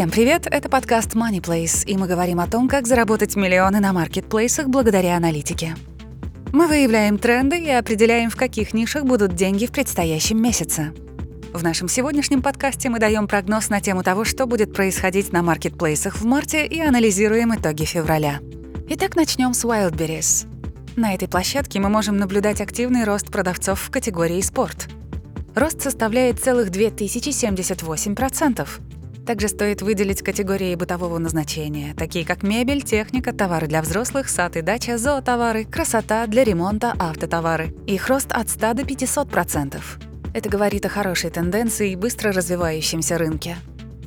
Всем привет, это подкаст Money Place, и мы говорим о том, как заработать миллионы на маркетплейсах благодаря аналитике. Мы выявляем тренды и определяем, в каких нишах будут деньги в предстоящем месяце. В нашем сегодняшнем подкасте мы даем прогноз на тему того, что будет происходить на маркетплейсах в марте и анализируем итоги февраля. Итак, начнем с Wildberries. На этой площадке мы можем наблюдать активный рост продавцов в категории «Спорт». Рост составляет целых 2078%. Также стоит выделить категории бытового назначения, такие как мебель, техника, товары для взрослых, сад и дача, зоотовары, красота, для ремонта, автотовары. Их рост от 100 до 500%. Это говорит о хорошей тенденции и быстро развивающемся рынке.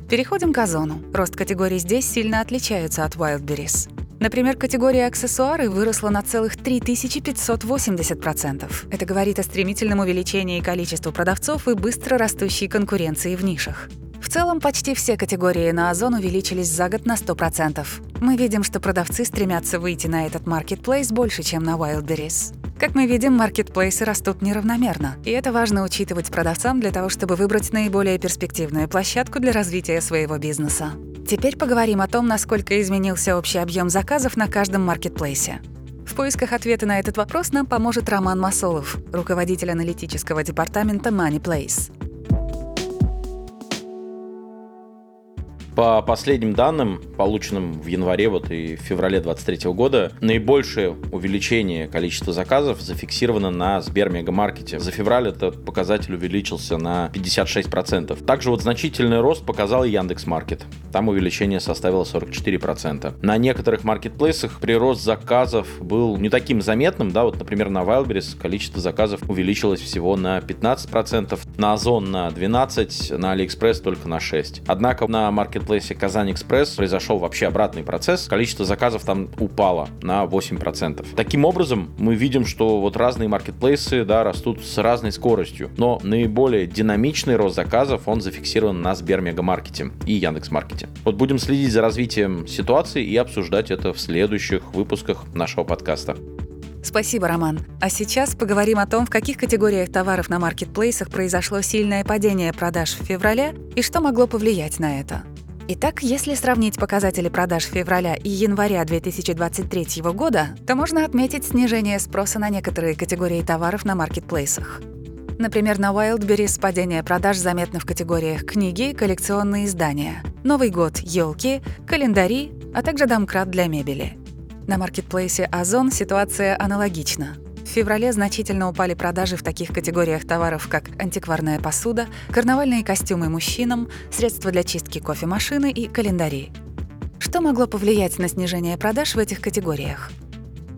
Переходим к Озону. Рост категорий здесь сильно отличается от Wildberries. Например, категория аксессуары выросла на целых 3580%. Это говорит о стремительном увеличении количества продавцов и быстро растущей конкуренции в нишах. Целом, почти все категории на Озон увеличились за год на 100%. Мы видим, что продавцы стремятся выйти на этот маркетплейс больше, чем на Wildberries. Как мы видим, маркетплейсы растут неравномерно, и это важно учитывать продавцам для того, чтобы выбрать наиболее перспективную площадку для развития своего бизнеса. Теперь поговорим о том, насколько изменился общий объем заказов на каждом маркетплейсе. В поисках ответа на этот вопрос нам поможет Роман Масолов, руководитель аналитического департамента MoneyPlace. По последним данным, полученным в январе вот и в феврале 2023 года, наибольшее увеличение количества заказов зафиксировано на Сбермегамаркете. За февраль этот показатель увеличился на 56%. Также вот значительный рост показал и Яндекс.Маркет. Там увеличение составило 44%. На некоторых маркетплейсах прирост заказов был не таким заметным, да, вот, например, на Wildberries количество заказов увеличилось всего на 15%, на Озон на 12%, на AliExpress только на 6%. Однако на маркет маркетплейсе Казань Экспресс произошел вообще обратный процесс. Количество заказов там упало на 8%. Таким образом, мы видим, что вот разные маркетплейсы да, растут с разной скоростью. Но наиболее динамичный рост заказов, он зафиксирован на Сбермегамаркете и Яндекс.Маркете. Вот будем следить за развитием ситуации и обсуждать это в следующих выпусках нашего подкаста. Спасибо, Роман. А сейчас поговорим о том, в каких категориях товаров на маркетплейсах произошло сильное падение продаж в феврале и что могло повлиять на это. Итак, если сравнить показатели продаж февраля и января 2023 года, то можно отметить снижение спроса на некоторые категории товаров на маркетплейсах. Например, на Wildberries падение продаж заметно в категориях книги, коллекционные издания, Новый год, елки, календари, а также домкрат для мебели. На маркетплейсе Озон ситуация аналогична. В феврале значительно упали продажи в таких категориях товаров, как антикварная посуда, карнавальные костюмы мужчинам, средства для чистки кофемашины и календари. Что могло повлиять на снижение продаж в этих категориях?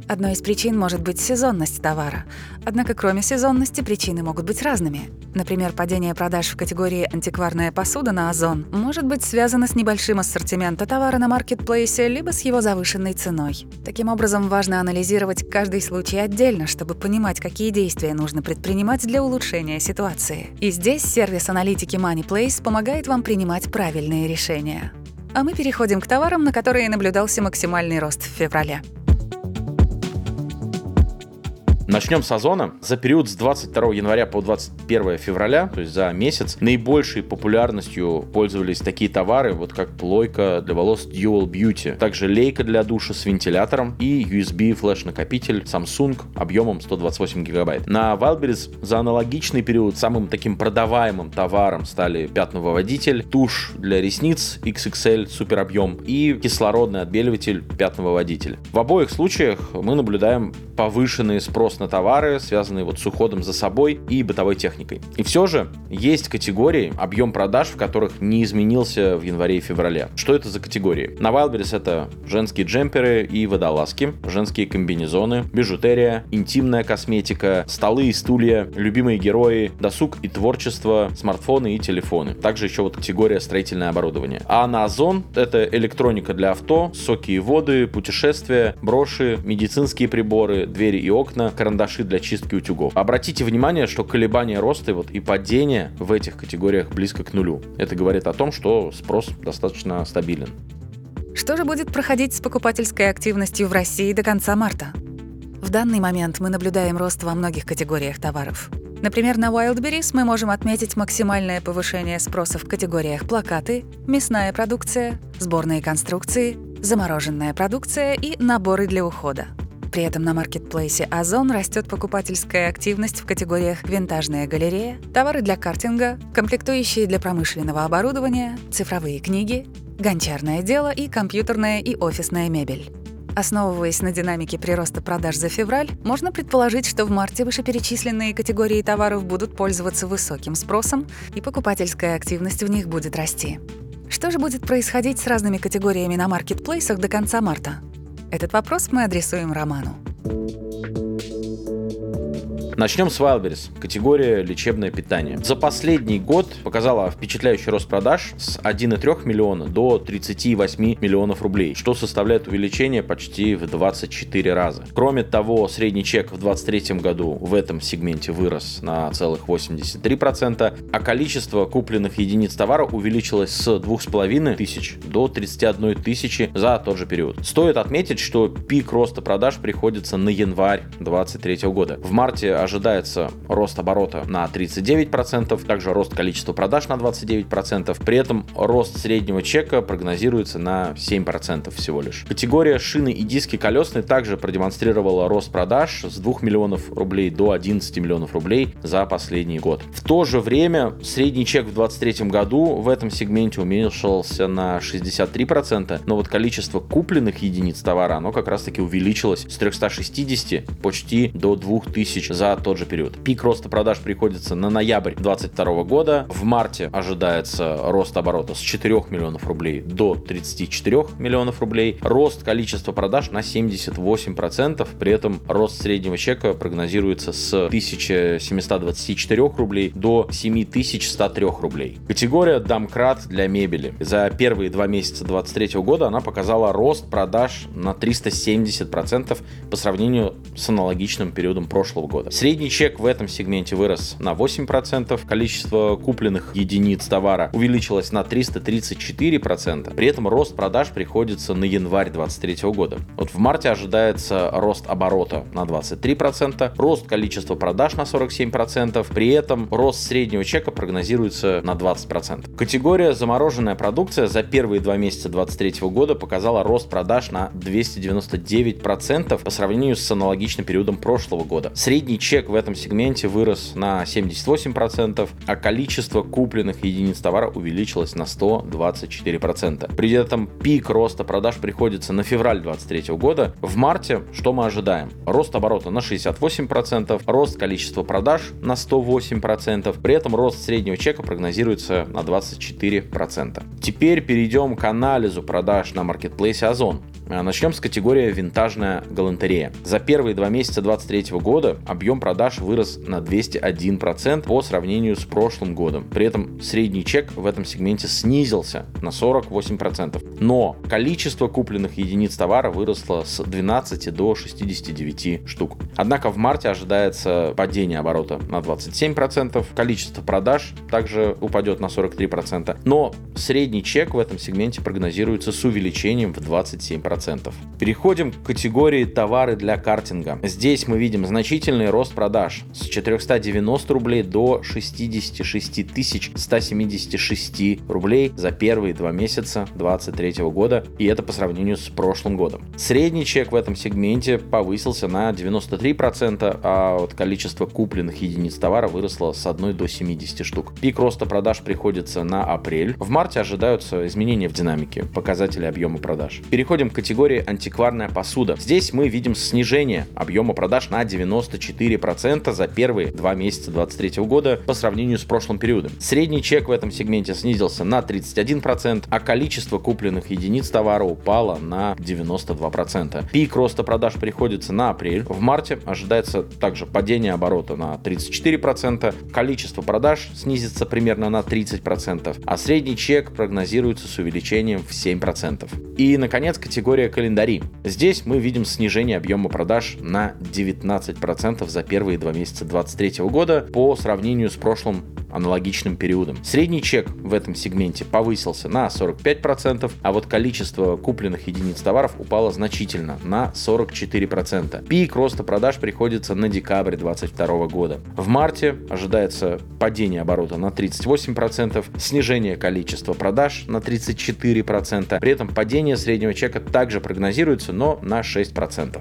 Одной из причин может быть сезонность товара. Однако кроме сезонности причины могут быть разными. Например, падение продаж в категории антикварная посуда на Озон может быть связано с небольшим ассортиментом товара на маркетплейсе либо с его завышенной ценой. Таким образом, важно анализировать каждый случай отдельно, чтобы понимать, какие действия нужно предпринимать для улучшения ситуации. И здесь сервис аналитики MoneyPlace помогает вам принимать правильные решения. А мы переходим к товарам, на которые наблюдался максимальный рост в феврале. Начнем с Озона. За период с 22 января по 21 февраля, то есть за месяц, наибольшей популярностью пользовались такие товары, вот как плойка для волос Dual Beauty, также лейка для душа с вентилятором и USB флеш-накопитель Samsung объемом 128 гигабайт. На Wildberries за аналогичный период самым таким продаваемым товаром стали пятновыводитель, тушь для ресниц XXL супер объем и кислородный отбеливатель пятновыводитель. В обоих случаях мы наблюдаем повышенный спрос на товары, связанные вот с уходом за собой и бытовой техникой. И все же есть категории, объем продаж, в которых не изменился в январе и феврале. Что это за категории? На Wildberries это женские джемперы и водолазки, женские комбинезоны, бижутерия, интимная косметика, столы и стулья, любимые герои, досуг и творчество, смартфоны и телефоны. Также еще вот категория строительное оборудование. А на Озон это электроника для авто, соки и воды, путешествия, броши, медицинские приборы, двери и окна, карандаши для чистки утюгов. Обратите внимание, что колебания роста вот, и падения в этих категориях близко к нулю. Это говорит о том, что спрос достаточно стабилен. Что же будет проходить с покупательской активностью в России до конца марта? В данный момент мы наблюдаем рост во многих категориях товаров. Например, на Wildberries мы можем отметить максимальное повышение спроса в категориях плакаты, мясная продукция, сборные конструкции, замороженная продукция и наборы для ухода. При этом на маркетплейсе Озон растет покупательская активность в категориях винтажная галерея, товары для картинга, комплектующие для промышленного оборудования, цифровые книги, гончарное дело и компьютерная и офисная мебель. Основываясь на динамике прироста продаж за февраль, можно предположить, что в марте вышеперечисленные категории товаров будут пользоваться высоким спросом, и покупательская активность в них будет расти. Что же будет происходить с разными категориями на маркетплейсах до конца марта? Этот вопрос мы адресуем Роману. Начнем с Wildberries, категория лечебное питание. За последний год показала впечатляющий рост продаж с 1,3 миллиона до 38 миллионов рублей, что составляет увеличение почти в 24 раза. Кроме того, средний чек в 2023 году в этом сегменте вырос на целых 83%, а количество купленных единиц товара увеличилось с 2,5 тысяч до 31 тысячи за тот же период. Стоит отметить, что пик роста продаж приходится на январь 2023 года. В марте ожидается рост оборота на 39%, также рост количества продаж на 29%. При этом рост среднего чека прогнозируется на 7% всего лишь. Категория шины и диски колесные также продемонстрировала рост продаж с 2 миллионов рублей до 11 миллионов рублей за последний год. В то же время средний чек в 2023 году в этом сегменте уменьшился на 63%, но вот количество купленных единиц товара, оно как раз таки увеличилось с 360 почти до 2000 за тот же период. Пик роста продаж приходится на ноябрь 2022 года. В марте ожидается рост оборота с 4 миллионов рублей до 34 миллионов рублей. Рост количества продаж на 78%. При этом рост среднего чека прогнозируется с 1724 рублей до 7103 рублей. Категория домкрат для мебели. За первые два месяца 2023 года она показала рост продаж на 370% по сравнению с аналогичным периодом прошлого года. Средний чек в этом сегменте вырос на 8%, количество купленных единиц товара увеличилось на 334%, при этом рост продаж приходится на январь 2023 года. Вот в марте ожидается рост оборота на 23%, рост количества продаж на 47%, при этом рост среднего чека прогнозируется на 20%. Категория замороженная продукция за первые два месяца 2023 года показала рост продаж на 299% по сравнению с аналогичным периодом прошлого года. Средний чек чек в этом сегменте вырос на 78%, а количество купленных единиц товара увеличилось на 124%. При этом пик роста продаж приходится на февраль 2023 года. В марте что мы ожидаем? Рост оборота на 68%, рост количества продаж на 108%, при этом рост среднего чека прогнозируется на 24%. Теперь перейдем к анализу продаж на маркетплейсе Озон. А, начнем с категории винтажная галантерея. За первые два месяца 2023 года объем продаж вырос на 201% по сравнению с прошлым годом. При этом средний чек в этом сегменте снизился на 48%. Но количество купленных единиц товара выросло с 12 до 69 штук. Однако в марте ожидается падение оборота на 27%, количество продаж также упадет на 43%, но средний чек в этом сегменте прогнозируется с увеличением в 27%. 10%. Переходим к категории товары для картинга. Здесь мы видим значительный рост продаж с 490 рублей до 66 176 рублей за первые два месяца 2023 года, и это по сравнению с прошлым годом. Средний чек в этом сегменте повысился на 93%, а вот количество купленных единиц товара выросло с 1 до 70 штук. Пик роста продаж приходится на апрель. В марте ожидаются изменения в динамике показателей объема продаж. Переходим к категории антикварная посуда. Здесь мы видим снижение объема продаж на 94% за первые два месяца 2023 года по сравнению с прошлым периодом. Средний чек в этом сегменте снизился на 31%, а количество купленных единиц товара упало на 92%. Пик роста продаж приходится на апрель. В марте ожидается также падение оборота на 34%, количество продаж снизится примерно на 30%, а средний чек прогнозируется с увеличением в 7%. И, наконец, категория категория календари. Здесь мы видим снижение объема продаж на 19% за первые два месяца 2023 года по сравнению с прошлым аналогичным периодом. Средний чек в этом сегменте повысился на 45%, а вот количество купленных единиц товаров упало значительно на 44%. Пик роста продаж приходится на декабрь 2022 года. В марте ожидается падение оборота на 38%, снижение количества продаж на 34%. При этом падение среднего чека также прогнозируется, но на 6%.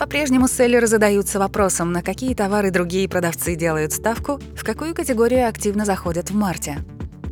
По-прежнему селлеры задаются вопросом, на какие товары другие продавцы делают ставку, в какую категорию активно заходят в марте.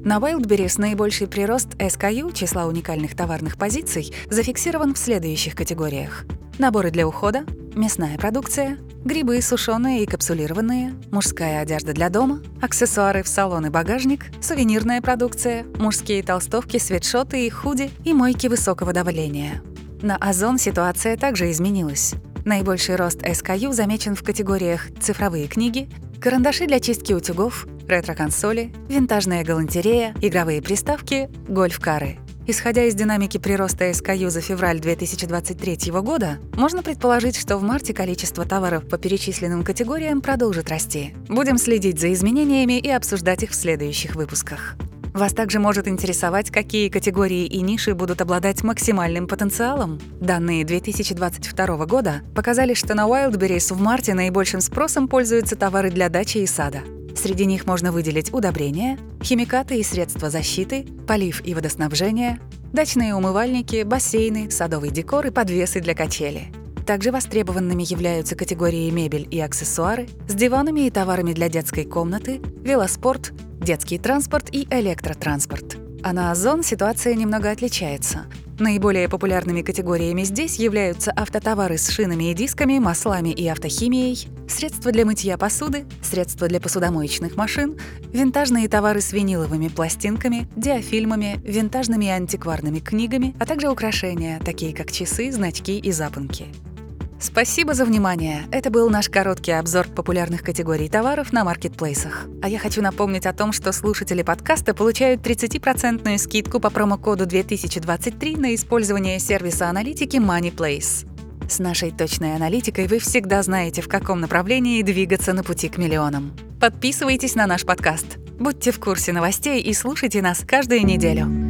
На Wildberries наибольший прирост SKU, числа уникальных товарных позиций, зафиксирован в следующих категориях. Наборы для ухода, мясная продукция, грибы сушеные и капсулированные, мужская одежда для дома, аксессуары в салон и багажник, сувенирная продукция, мужские толстовки, свитшоты и худи и мойки высокого давления. На Озон ситуация также изменилась. Наибольший рост SKU замечен в категориях цифровые книги, карандаши для чистки утюгов, ретро-консоли, винтажная галантерея, игровые приставки, гольф-кары. Исходя из динамики прироста SKU за февраль 2023 года, можно предположить, что в марте количество товаров по перечисленным категориям продолжит расти. Будем следить за изменениями и обсуждать их в следующих выпусках. Вас также может интересовать, какие категории и ниши будут обладать максимальным потенциалом. Данные 2022 года показали, что на Wildberries в марте наибольшим спросом пользуются товары для дачи и сада. Среди них можно выделить удобрения, химикаты и средства защиты, полив и водоснабжение, дачные умывальники, бассейны, садовый декор и подвесы для качели. Также востребованными являются категории мебель и аксессуары с диванами и товарами для детской комнаты, велоспорт, детский транспорт и электротранспорт. А на Озон ситуация немного отличается. Наиболее популярными категориями здесь являются автотовары с шинами и дисками, маслами и автохимией, средства для мытья посуды, средства для посудомоечных машин, винтажные товары с виниловыми пластинками, диафильмами, винтажными и антикварными книгами, а также украшения, такие как часы, значки и запонки. Спасибо за внимание. Это был наш короткий обзор популярных категорий товаров на маркетплейсах. А я хочу напомнить о том, что слушатели подкаста получают 30% скидку по промокоду 2023 на использование сервиса аналитики MoneyPlace. С нашей точной аналитикой вы всегда знаете, в каком направлении двигаться на пути к миллионам. Подписывайтесь на наш подкаст. Будьте в курсе новостей и слушайте нас каждую неделю.